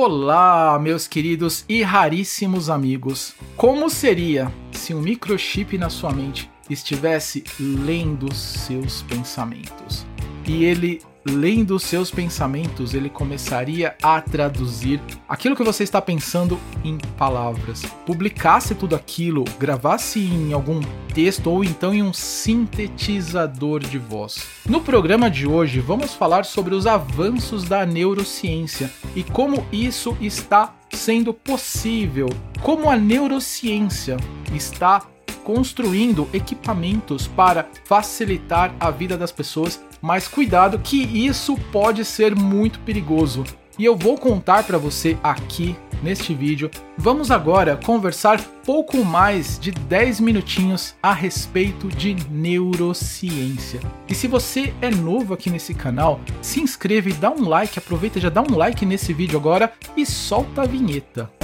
Olá, meus queridos e raríssimos amigos. Como seria se um microchip na sua mente estivesse lendo seus pensamentos? E ele lendo seus pensamentos, ele começaria a traduzir aquilo que você está pensando em palavras. Publicasse tudo aquilo, gravasse em algum texto ou então em um sintetizador de voz. No programa de hoje, vamos falar sobre os avanços da neurociência e como isso está sendo possível, como a neurociência está construindo equipamentos para facilitar a vida das pessoas mas cuidado que isso pode ser muito perigoso. E eu vou contar para você aqui neste vídeo. Vamos agora conversar pouco mais de 10 minutinhos a respeito de neurociência. E se você é novo aqui nesse canal, se inscreva e dá um like, aproveita já dá um like nesse vídeo agora e solta a vinheta.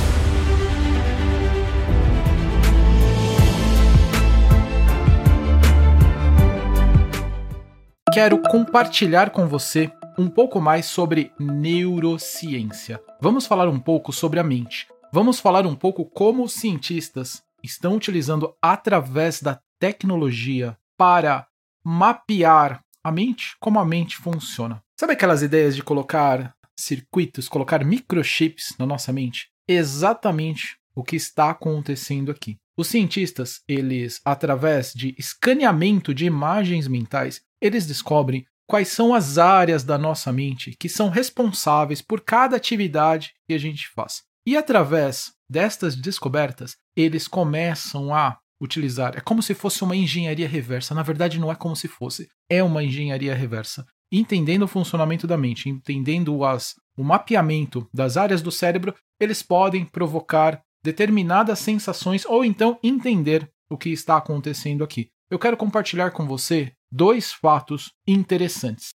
Quero compartilhar com você um pouco mais sobre neurociência. Vamos falar um pouco sobre a mente. Vamos falar um pouco como os cientistas estão utilizando através da tecnologia para mapear a mente, como a mente funciona. Sabe aquelas ideias de colocar circuitos, colocar microchips na nossa mente? Exatamente o que está acontecendo aqui. Os cientistas, eles, através de escaneamento de imagens mentais, eles descobrem quais são as áreas da nossa mente que são responsáveis por cada atividade que a gente faz. E através destas descobertas, eles começam a utilizar. É como se fosse uma engenharia reversa. Na verdade, não é como se fosse. É uma engenharia reversa. Entendendo o funcionamento da mente, entendendo as, o mapeamento das áreas do cérebro, eles podem provocar determinadas sensações ou então entender o que está acontecendo aqui. Eu quero compartilhar com você dois fatos interessantes.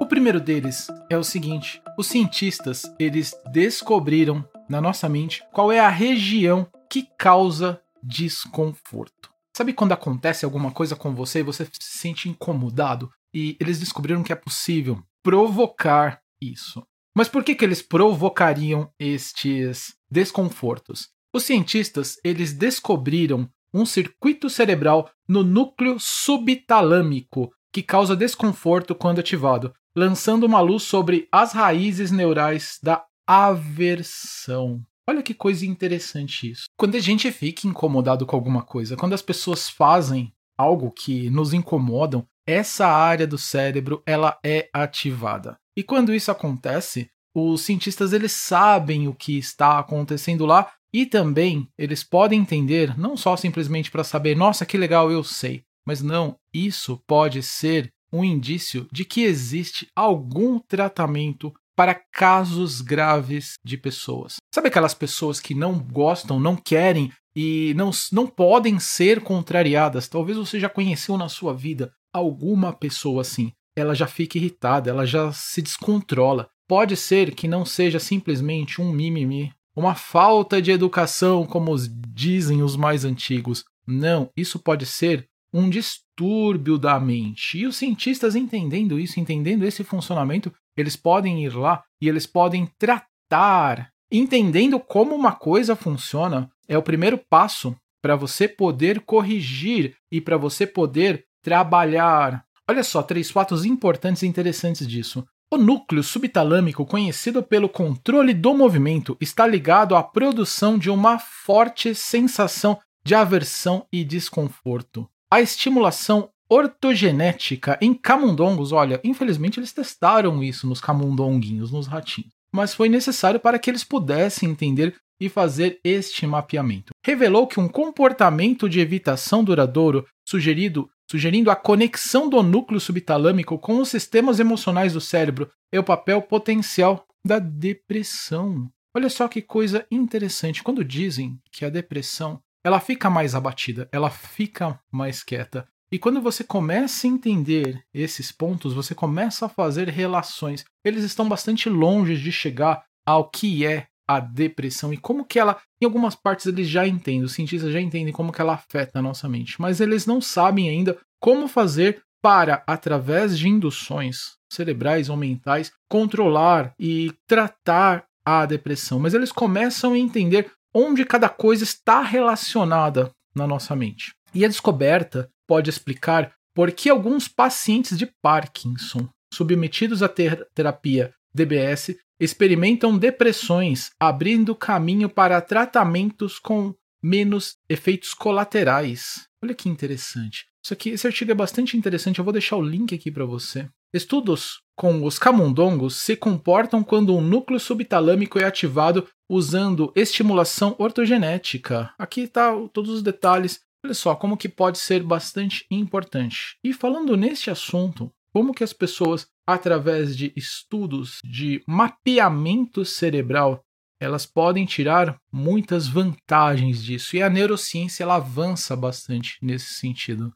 O primeiro deles é o seguinte: os cientistas eles descobriram na nossa mente qual é a região que causa desconforto. Sabe quando acontece alguma coisa com você e você se sente incomodado? E eles descobriram que é possível provocar isso. Mas por que, que eles provocariam estes desconfortos? Os cientistas eles descobriram um circuito cerebral no núcleo subtalâmico que causa desconforto quando ativado, lançando uma luz sobre as raízes neurais da aversão. Olha que coisa interessante isso. Quando a gente fica incomodado com alguma coisa, quando as pessoas fazem algo que nos incomodam, essa área do cérebro ela é ativada. E quando isso acontece, os cientistas eles sabem o que está acontecendo lá e também eles podem entender, não só simplesmente para saber, nossa, que legal, eu sei, mas não, isso pode ser um indício de que existe algum tratamento para casos graves de pessoas. Sabe aquelas pessoas que não gostam, não querem e não, não podem ser contrariadas? Talvez você já conheceu na sua vida alguma pessoa assim. Ela já fica irritada, ela já se descontrola. Pode ser que não seja simplesmente um mimimi, uma falta de educação, como dizem os mais antigos. Não, isso pode ser um distúrbio da mente. E os cientistas entendendo isso, entendendo esse funcionamento, eles podem ir lá e eles podem tratar. Entendendo como uma coisa funciona, é o primeiro passo para você poder corrigir e para você poder trabalhar. Olha só, três fatos importantes e interessantes disso. O núcleo subtalâmico, conhecido pelo controle do movimento, está ligado à produção de uma forte sensação de aversão e desconforto. A estimulação ortogenética em camundongos, olha, infelizmente eles testaram isso nos camundonguinhos, nos ratinhos, mas foi necessário para que eles pudessem entender e fazer este mapeamento. Revelou que um comportamento de evitação duradouro sugerido sugerindo a conexão do núcleo subtalâmico com os sistemas emocionais do cérebro é o papel potencial da depressão. Olha só que coisa interessante. Quando dizem que a depressão ela fica mais abatida, ela fica mais quieta. E quando você começa a entender esses pontos, você começa a fazer relações. Eles estão bastante longe de chegar ao que é a depressão e como que ela, em algumas partes eles já entendem, os cientistas já entendem como que ela afeta a nossa mente, mas eles não sabem ainda como fazer para, através de induções cerebrais ou mentais, controlar e tratar à depressão, mas eles começam a entender onde cada coisa está relacionada na nossa mente. E a descoberta pode explicar por que alguns pacientes de Parkinson, submetidos à ter terapia DBS, experimentam depressões, abrindo caminho para tratamentos com menos efeitos colaterais. Olha que interessante. Isso aqui, esse artigo é bastante interessante, eu vou deixar o link aqui para você. Estudos com os camundongos se comportam quando um núcleo subtalâmico é ativado usando estimulação ortogenética. Aqui está todos os detalhes. Olha só como que pode ser bastante importante. E falando neste assunto, como que as pessoas, através de estudos de mapeamento cerebral, elas podem tirar muitas vantagens disso. E a neurociência ela avança bastante nesse sentido.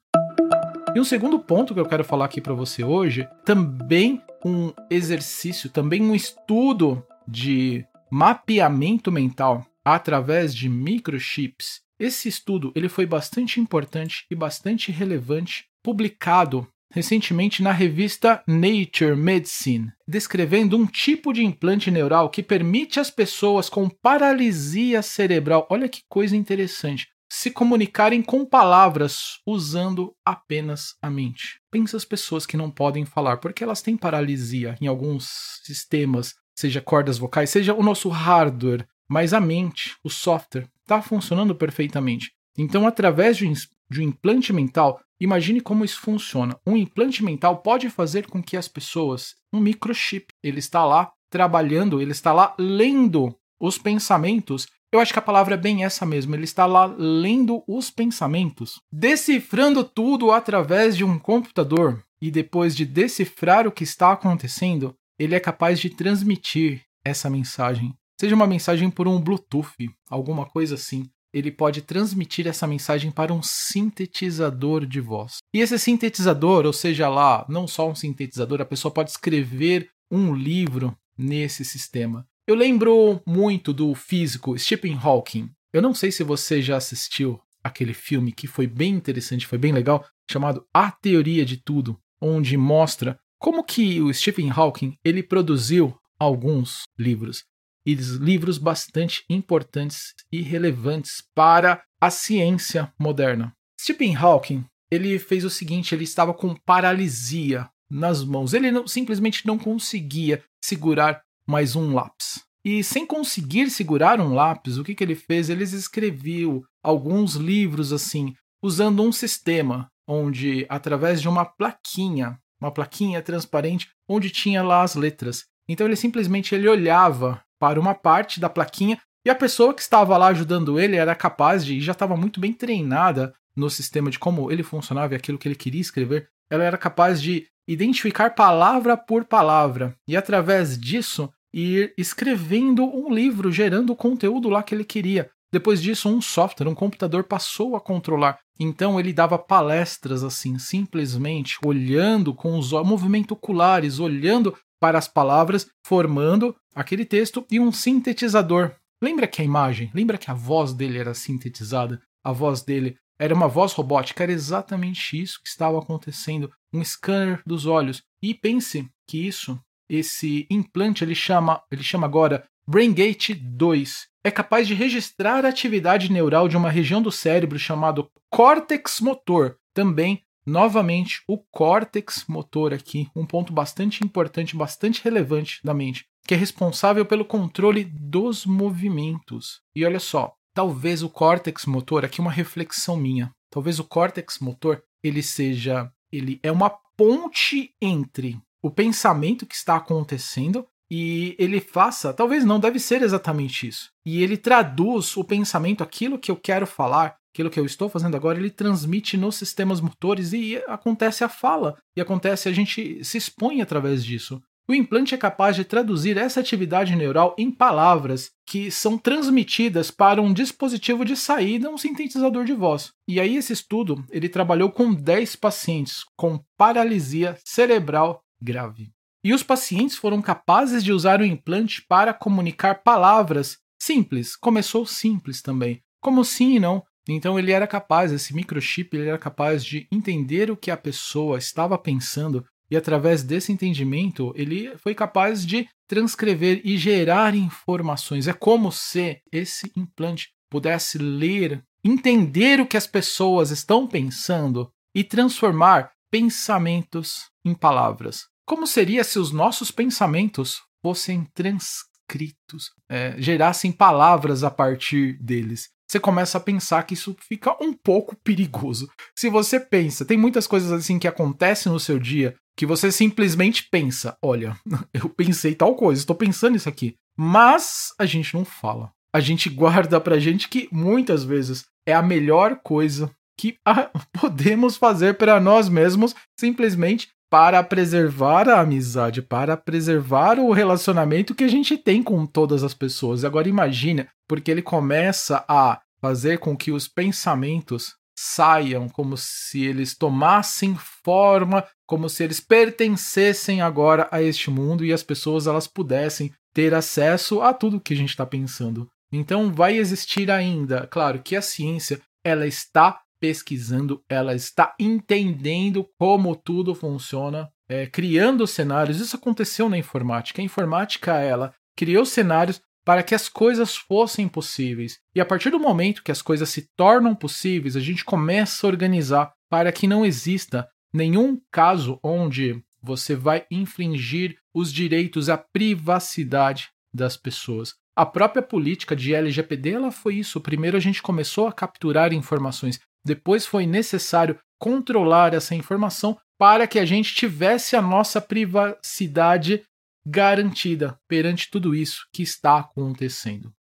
E um segundo ponto que eu quero falar aqui para você hoje, também um exercício, também um estudo de mapeamento mental através de microchips. Esse estudo ele foi bastante importante e bastante relevante, publicado recentemente na revista Nature Medicine, descrevendo um tipo de implante neural que permite às pessoas com paralisia cerebral, olha que coisa interessante, se comunicarem com palavras usando apenas a mente. Pensa as pessoas que não podem falar porque elas têm paralisia em alguns sistemas, seja cordas vocais, seja o nosso hardware, mas a mente, o software, está funcionando perfeitamente. Então, através de um implante mental, Imagine como isso funciona. Um implante mental pode fazer com que as pessoas, um microchip, ele está lá trabalhando, ele está lá lendo os pensamentos. Eu acho que a palavra é bem essa mesmo. Ele está lá lendo os pensamentos, decifrando tudo através de um computador. E depois de decifrar o que está acontecendo, ele é capaz de transmitir essa mensagem. Seja uma mensagem por um Bluetooth, alguma coisa assim ele pode transmitir essa mensagem para um sintetizador de voz. E esse sintetizador, ou seja lá, não só um sintetizador, a pessoa pode escrever um livro nesse sistema. Eu lembro muito do físico Stephen Hawking. Eu não sei se você já assistiu aquele filme que foi bem interessante, foi bem legal, chamado A Teoria de Tudo, onde mostra como que o Stephen Hawking ele produziu alguns livros e livros bastante importantes e relevantes para a ciência moderna. Stephen Hawking ele fez o seguinte: ele estava com paralisia nas mãos. Ele não, simplesmente não conseguia segurar mais um lápis. E sem conseguir segurar um lápis, o que, que ele fez? Ele escreveu alguns livros assim, usando um sistema onde, através de uma plaquinha, uma plaquinha transparente, onde tinha lá as letras. Então ele simplesmente ele olhava para uma parte da plaquinha e a pessoa que estava lá ajudando ele era capaz de, e já estava muito bem treinada no sistema de como ele funcionava e aquilo que ele queria escrever, ela era capaz de identificar palavra por palavra e através disso ir escrevendo um livro, gerando o conteúdo lá que ele queria. Depois disso, um software, um computador passou a controlar. Então ele dava palestras assim, simplesmente olhando com os movimentos oculares, olhando para as palavras, formando aquele texto e um sintetizador. Lembra que a imagem, lembra que a voz dele era sintetizada? A voz dele era uma voz robótica, era exatamente isso que estava acontecendo, um scanner dos olhos. E pense que isso, esse implante, ele chama, ele chama agora BrainGate 2. É capaz de registrar a atividade neural de uma região do cérebro chamado córtex motor, também novamente o córtex motor aqui, um ponto bastante importante, bastante relevante da mente, que é responsável pelo controle dos movimentos. E olha só, talvez o córtex motor, aqui uma reflexão minha, talvez o córtex motor ele seja, ele é uma ponte entre o pensamento que está acontecendo e ele faça, talvez não, deve ser exatamente isso. E ele traduz o pensamento, aquilo que eu quero falar, aquilo que eu estou fazendo agora, ele transmite nos sistemas motores e acontece a fala, e acontece a gente se expõe através disso. O implante é capaz de traduzir essa atividade neural em palavras que são transmitidas para um dispositivo de saída, um sintetizador de voz. E aí esse estudo, ele trabalhou com 10 pacientes com paralisia cerebral grave. E os pacientes foram capazes de usar o implante para comunicar palavras simples. Começou simples também, como sim e não, então ele era capaz, esse microchip, ele era capaz de entender o que a pessoa estava pensando e através desse entendimento ele foi capaz de transcrever e gerar informações. É como se esse implante pudesse ler, entender o que as pessoas estão pensando e transformar pensamentos em palavras. Como seria se os nossos pensamentos fossem transcritos, é, gerassem palavras a partir deles? Você começa a pensar que isso fica um pouco perigoso. Se você pensa, tem muitas coisas assim que acontecem no seu dia que você simplesmente pensa: olha, eu pensei tal coisa, estou pensando isso aqui. Mas a gente não fala. A gente guarda pra gente que muitas vezes é a melhor coisa que podemos fazer para nós mesmos, simplesmente para preservar a amizade, para preservar o relacionamento que a gente tem com todas as pessoas. Agora imagina, porque ele começa a fazer com que os pensamentos saiam como se eles tomassem forma, como se eles pertencessem agora a este mundo e as pessoas elas pudessem ter acesso a tudo que a gente está pensando. Então vai existir ainda, claro que a ciência ela está pesquisando, ela está entendendo como tudo funciona, é, criando cenários. Isso aconteceu na informática. A informática ela criou cenários para que as coisas fossem possíveis. E a partir do momento que as coisas se tornam possíveis, a gente começa a organizar para que não exista nenhum caso onde você vai infringir os direitos à privacidade das pessoas. A própria política de LGPD ela foi isso. Primeiro a gente começou a capturar informações, depois foi necessário controlar essa informação para que a gente tivesse a nossa privacidade garantida perante tudo isso que está acontecendo.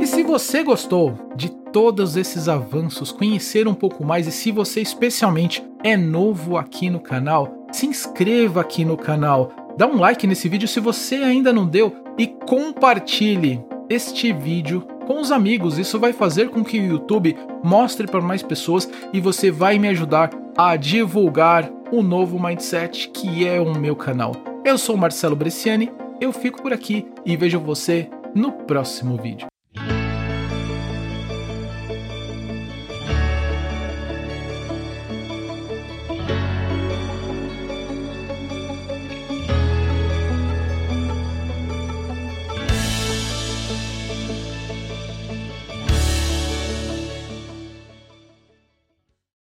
E se você gostou de todos esses avanços, conhecer um pouco mais e se você especialmente é novo aqui no canal, se inscreva aqui no canal, dá um like nesse vídeo se você ainda não deu e compartilhe este vídeo com os amigos. Isso vai fazer com que o YouTube mostre para mais pessoas e você vai me ajudar a divulgar o novo mindset que é o meu canal. Eu sou Marcelo Bresciani, eu fico por aqui e vejo você no próximo vídeo.